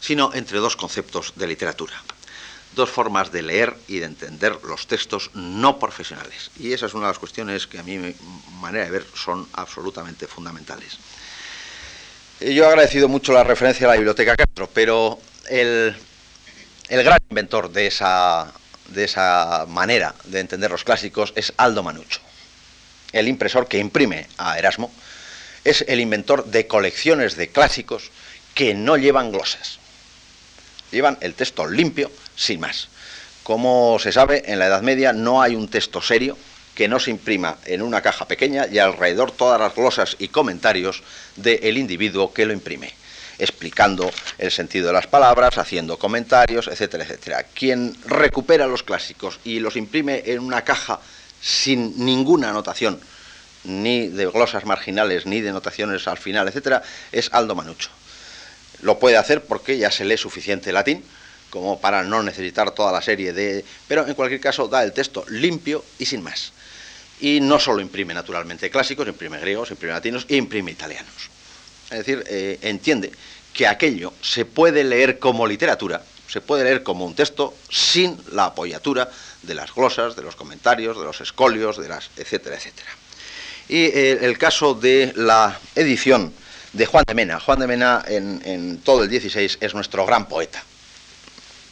sino entre dos conceptos de literatura dos formas de leer y de entender los textos no profesionales. Y esa es una de las cuestiones que a mi manera de ver son absolutamente fundamentales. Eh, yo he agradecido mucho la referencia a la Biblioteca Castro, pero el, gran inventor de esa, de esa manera de entender los clásicos es Aldo Manucho. El impresor que imprime a Erasmo es el inventor de colecciones de clásicos que no llevan glosas. Llevan el texto limpio, sin más. Como se sabe, en la Edad Media no hay un texto serio que no se imprima en una caja pequeña y alrededor todas las glosas y comentarios del individuo que lo imprime, explicando el sentido de las palabras, haciendo comentarios, etcétera, etcétera. Quien recupera los clásicos y los imprime en una caja sin ninguna anotación, ni de glosas marginales, ni de notaciones al final, etcétera, es Aldo Manucho. Lo puede hacer porque ya se lee suficiente latín, como para no necesitar toda la serie de... Pero en cualquier caso da el texto limpio y sin más. Y no solo imprime naturalmente clásicos, imprime griegos, imprime latinos e imprime italianos. Es decir, eh, entiende que aquello se puede leer como literatura, se puede leer como un texto sin la apoyatura de las glosas, de los comentarios, de los escolios, de las etcétera, etcétera. Y eh, el caso de la edición de Juan de Mena. Juan de Mena en, en todo el 16 es nuestro gran poeta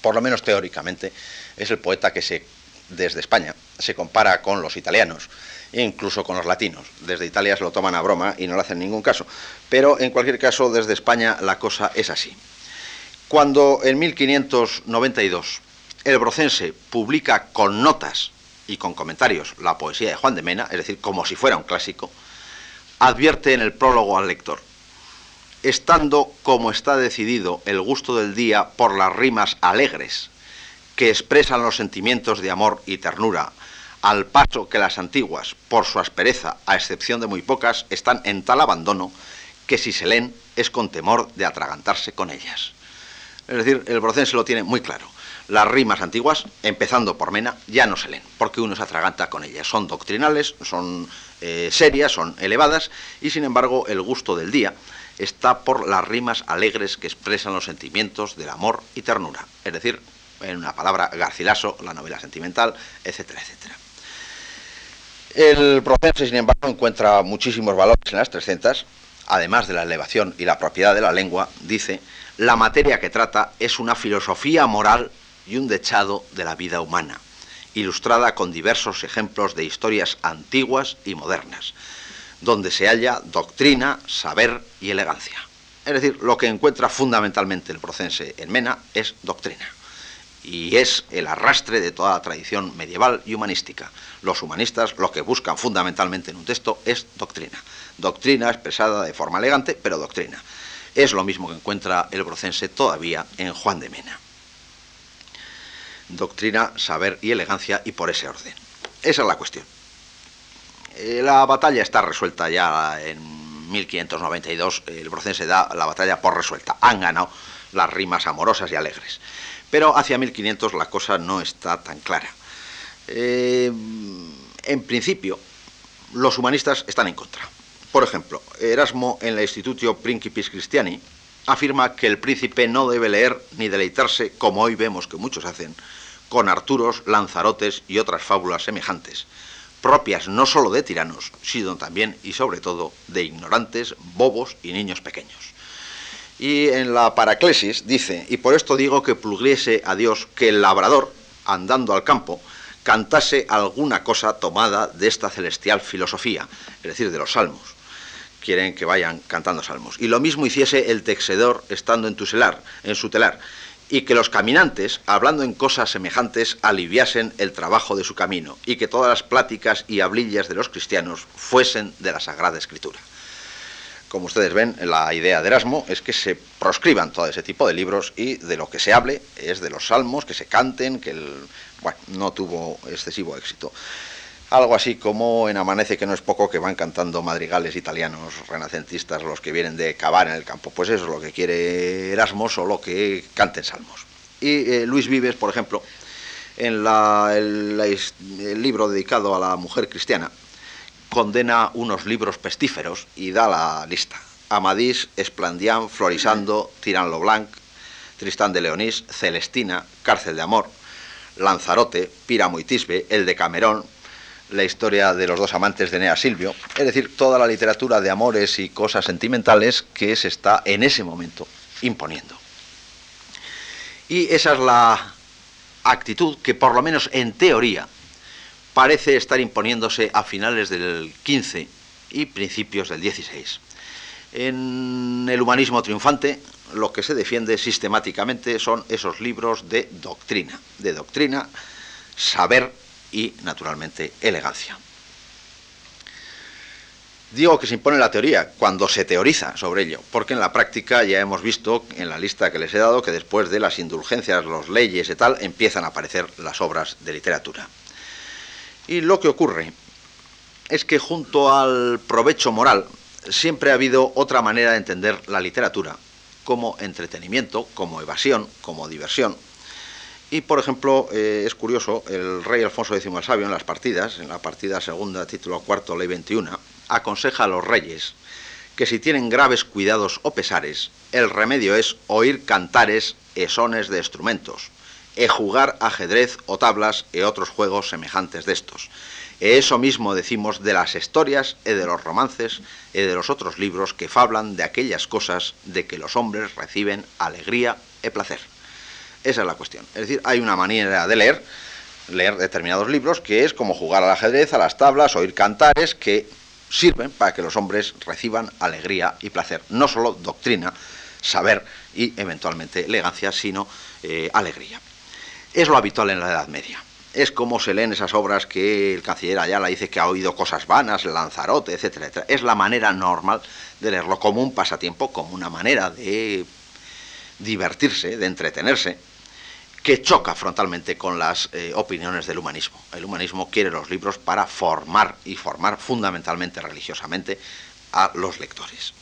por lo menos teóricamente, es el poeta que se, desde España se compara con los italianos e incluso con los latinos. Desde Italia se lo toman a broma y no le hacen ningún caso. Pero en cualquier caso, desde España la cosa es así. Cuando en 1592 el brocense publica con notas y con comentarios la poesía de Juan de Mena, es decir, como si fuera un clásico, advierte en el prólogo al lector, estando como está decidido el gusto del día por las rimas alegres que expresan los sentimientos de amor y ternura, al paso que las antiguas, por su aspereza, a excepción de muy pocas, están en tal abandono que si se leen es con temor de atragantarse con ellas. Es decir, el brocense lo tiene muy claro. Las rimas antiguas, empezando por Mena, ya no se leen, porque uno se atraganta con ellas. Son doctrinales, son eh, serias, son elevadas, y sin embargo el gusto del día está por las rimas alegres que expresan los sentimientos del amor y ternura. Es decir, en una palabra, Garcilaso, la novela sentimental, etcétera, etcétera. El proceso, sin embargo, encuentra muchísimos valores en las 300, además de la elevación y la propiedad de la lengua, dice, la materia que trata es una filosofía moral y un dechado de la vida humana, ilustrada con diversos ejemplos de historias antiguas y modernas, donde se halla doctrina, saber y elegancia. Es decir, lo que encuentra fundamentalmente el procense en Mena es doctrina y es el arrastre de toda la tradición medieval y humanística. Los humanistas lo que buscan fundamentalmente en un texto es doctrina. Doctrina expresada de forma elegante, pero doctrina. Es lo mismo que encuentra el brocense todavía en Juan de Mena. Doctrina, saber y elegancia y por ese orden. Esa es la cuestión. Eh, la batalla está resuelta ya en 1592. El brocense da la batalla por resuelta. Han ganado las rimas amorosas y alegres. Pero hacia 1500 la cosa no está tan clara. Eh, en principio, los humanistas están en contra. Por ejemplo, Erasmo en la Institutio Principis Christiani afirma que el príncipe no debe leer ni deleitarse, como hoy vemos que muchos hacen, con Arturos, Lanzarotes y otras fábulas semejantes, propias no sólo de tiranos, sino también y sobre todo de ignorantes, bobos y niños pequeños. Y en la Paraclesis dice, y por esto digo que pluguiese a Dios que el labrador, andando al campo, cantase alguna cosa tomada de esta celestial filosofía, es decir, de los salmos. Quieren que vayan cantando salmos. Y lo mismo hiciese el texedor estando en, en su telar, y que los caminantes, hablando en cosas semejantes, aliviasen el trabajo de su camino, y que todas las pláticas y hablillas de los cristianos fuesen de la Sagrada Escritura como ustedes ven, la idea de Erasmo es que se proscriban todo ese tipo de libros y de lo que se hable es de los salmos, que se canten, que el, bueno, no tuvo excesivo éxito. Algo así como en Amanece, que no es poco, que van cantando madrigales italianos renacentistas los que vienen de cavar en el campo. Pues eso es lo que quiere Erasmo, solo que canten salmos. Y eh, Luis Vives, por ejemplo, en el libro dedicado a la mujer cristiana, condena unos libros pestíferos y da la lista. Amadís, Esplandián, Florisando, Tirán Blanc, Tristán de Leonís, Celestina, Cárcel de Amor, Lanzarote, Píramo y Tisbe, El de Camerón, la historia de los dos amantes de Nea Silvio, es decir, toda la literatura de amores y cosas sentimentales que se está en ese momento imponiendo. Y esa es la actitud que por lo menos en teoría parece estar imponiéndose a finales del 15 y principios del 16. En el humanismo triunfante lo que se defiende sistemáticamente son esos libros de doctrina, de doctrina, saber y, naturalmente, elegancia. Digo que se impone la teoría cuando se teoriza sobre ello, porque en la práctica ya hemos visto en la lista que les he dado que después de las indulgencias, las leyes y tal, empiezan a aparecer las obras de literatura. Y lo que ocurre es que junto al provecho moral siempre ha habido otra manera de entender la literatura, como entretenimiento, como evasión, como diversión. Y, por ejemplo, eh, es curioso, el rey Alfonso X el Sabio en las partidas, en la partida segunda, título cuarto, ley 21, aconseja a los reyes que si tienen graves cuidados o pesares, el remedio es oír cantares e sones de instrumentos, e jugar ajedrez o tablas e otros juegos semejantes de estos. E eso mismo decimos de las historias e de los romances e de los otros libros que fablan de aquellas cosas de que los hombres reciben alegría e placer. Esa es la cuestión. Es decir, hay una manera de leer, leer determinados libros, que es como jugar al ajedrez, a las tablas, oír cantares, que sirven para que los hombres reciban alegría y placer. No solo doctrina, saber y eventualmente elegancia, sino eh, alegría. Es lo habitual en la Edad Media. es como se leen esas obras que el canciller Ayala dice que ha oído cosas vanas, Lanzarote, etcétera, etcétera. Es la manera normal de leerlo como un pasatiempo, como una manera de divertirse, de entretenerse, que choca frontalmente con las eh, opiniones del humanismo. El humanismo quiere los libros para formar y formar fundamentalmente religiosamente a los lectores.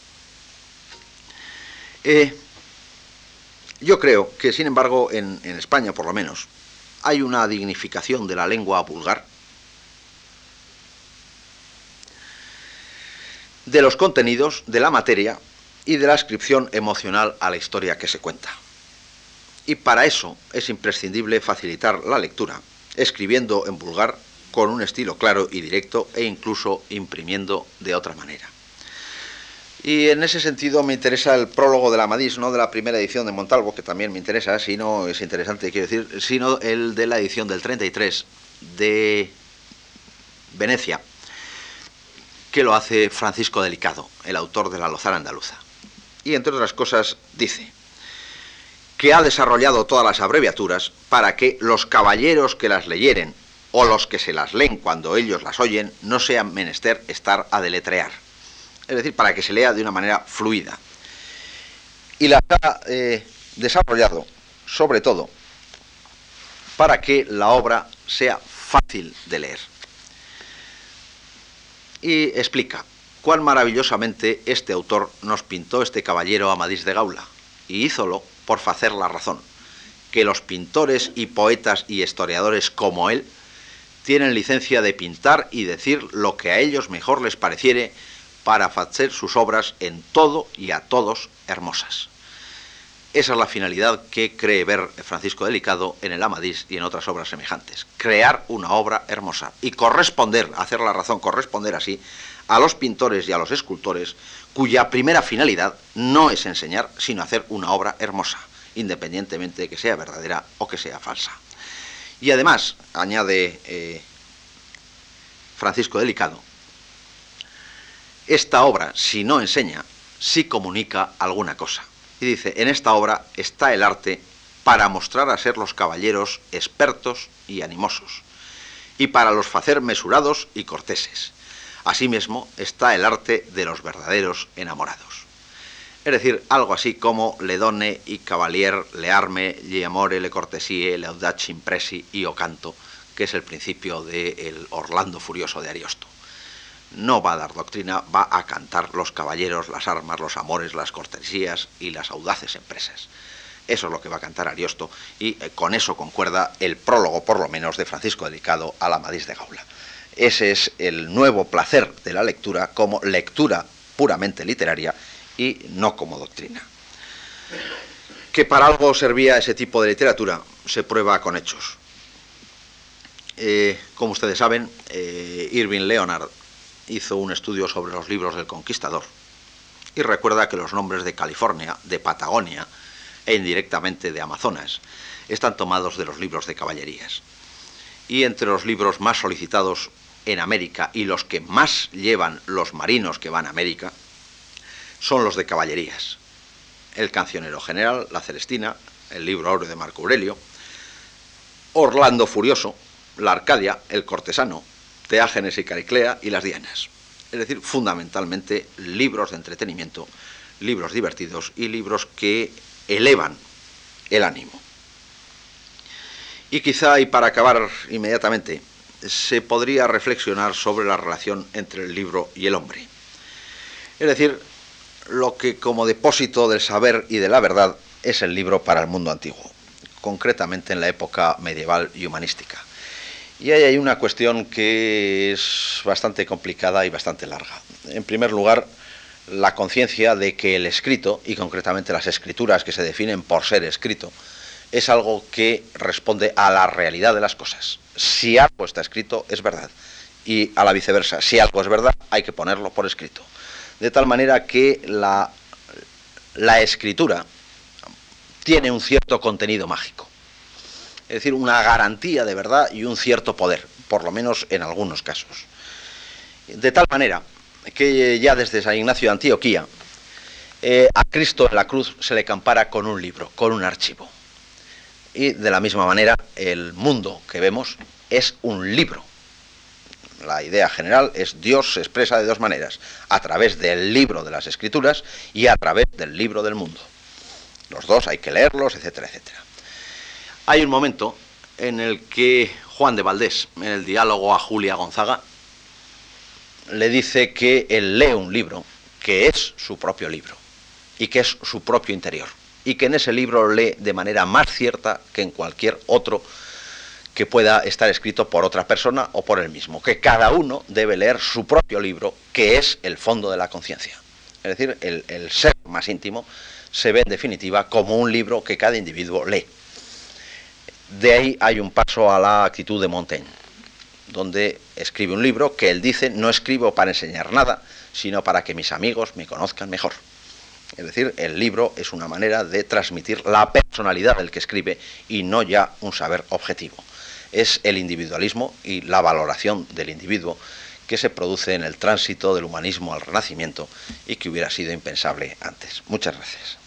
Eh, yo creo que, sin embargo, en, en España, por lo menos, hay una dignificación de la lengua vulgar, de los contenidos, de la materia y de la ascripción emocional a la historia que se cuenta. Y para eso es imprescindible facilitar la lectura, escribiendo en vulgar con un estilo claro y directo e incluso imprimiendo de otra manera. Y en ese sentido me interesa el prólogo de la Madis, no de la primera edición de Montalvo, que también me interesa, sino es interesante, quiero decir, sino el de la edición del 33 de Venecia, que lo hace Francisco Delicado, el autor de La Lozana Andaluza. Y entre otras cosas dice que ha desarrollado todas las abreviaturas para que los caballeros que las leyeren o los que se las leen cuando ellos las oyen no sean menester estar a deletrear es decir, para que se lea de una manera fluida. Y la ha eh, desarrollado, sobre todo, para que la obra sea fácil de leer. Y explica cuán maravillosamente este autor nos pintó este caballero Amadís de Gaula, y hízolo por hacer la razón, que los pintores y poetas y historiadores como él tienen licencia de pintar y decir lo que a ellos mejor les pareciere para hacer sus obras en todo y a todos hermosas. Esa es la finalidad que cree ver Francisco Delicado en el Amadís y en otras obras semejantes. Crear una obra hermosa y corresponder, hacer la razón, corresponder así a los pintores y a los escultores cuya primera finalidad no es enseñar, sino hacer una obra hermosa, independientemente de que sea verdadera o que sea falsa. Y además, añade eh, Francisco Delicado, esta obra, si no enseña, sí comunica alguna cosa. Y dice, en esta obra está el arte para mostrar a ser los caballeros expertos y animosos, y para los facer mesurados y corteses. Asimismo está el arte de los verdaderos enamorados. Es decir, algo así como le done y cavalier, le arme, le amore, le cortesie, le audace impresi y o canto, que es el principio del Orlando Furioso de Ariosto no va a dar doctrina, va a cantar los caballeros, las armas, los amores, las cortesías y las audaces empresas. Eso es lo que va a cantar Ariosto y eh, con eso concuerda el prólogo, por lo menos, de Francisco Delicado a la Madís de Gaula. Ese es el nuevo placer de la lectura como lectura puramente literaria y no como doctrina. Que para algo servía ese tipo de literatura se prueba con hechos. Eh, como ustedes saben, eh, Irving Leonard hizo un estudio sobre los libros del conquistador y recuerda que los nombres de California, de Patagonia e indirectamente de Amazonas están tomados de los libros de caballerías. Y entre los libros más solicitados en América y los que más llevan los marinos que van a América son los de caballerías. El cancionero general, la Celestina, el libro Oro de Marco Aurelio, Orlando Furioso, la Arcadia, el cortesano, Teágenes y Cariclea y las Dianas. Es decir, fundamentalmente libros de entretenimiento, libros divertidos y libros que elevan el ánimo. Y quizá, y para acabar inmediatamente, se podría reflexionar sobre la relación entre el libro y el hombre. Es decir, lo que como depósito del saber y de la verdad es el libro para el mundo antiguo, concretamente en la época medieval y humanística. Y ahí hay una cuestión que es bastante complicada y bastante larga. En primer lugar, la conciencia de que el escrito, y concretamente las escrituras que se definen por ser escrito, es algo que responde a la realidad de las cosas. Si algo está escrito, es verdad. Y a la viceversa, si algo es verdad, hay que ponerlo por escrito. De tal manera que la, escritura tiene un cierto contenido mágico es decir, una garantía de verdad y un cierto poder, por lo menos en algunos casos. De tal manera que ya desde San Ignacio de Antioquía, eh, a Cristo en la cruz se le compara con un libro, con un archivo. Y de la misma manera, el mundo que vemos es un libro. La idea general es Dios se expresa de dos maneras, a través del libro de las escrituras y a través del libro del mundo. Los dos hay que leerlos, etcétera, etcétera. Hay un momento en el que Juan de Valdés, en el diálogo a Julia Gonzaga, le dice que él lee un libro que es su propio libro y que es su propio interior y que en ese libro lee de manera más cierta que en cualquier otro que pueda estar escrito por otra persona o por él mismo, que cada uno debe leer su propio libro, que es el fondo de la conciencia. Es decir, el, el, ser más íntimo se ve en definitiva como un libro que cada individuo lee. De ahí hay un paso a la actitud de Montaigne, donde escribe un libro que él dice, no escribo para enseñar nada, sino para que mis amigos me conozcan mejor. Es decir, el libro es una manera de transmitir la personalidad del que escribe y no ya un saber objetivo. Es el individualismo y la valoración del individuo que se produce en el tránsito del humanismo al renacimiento y que hubiera sido impensable antes. Muchas gracias.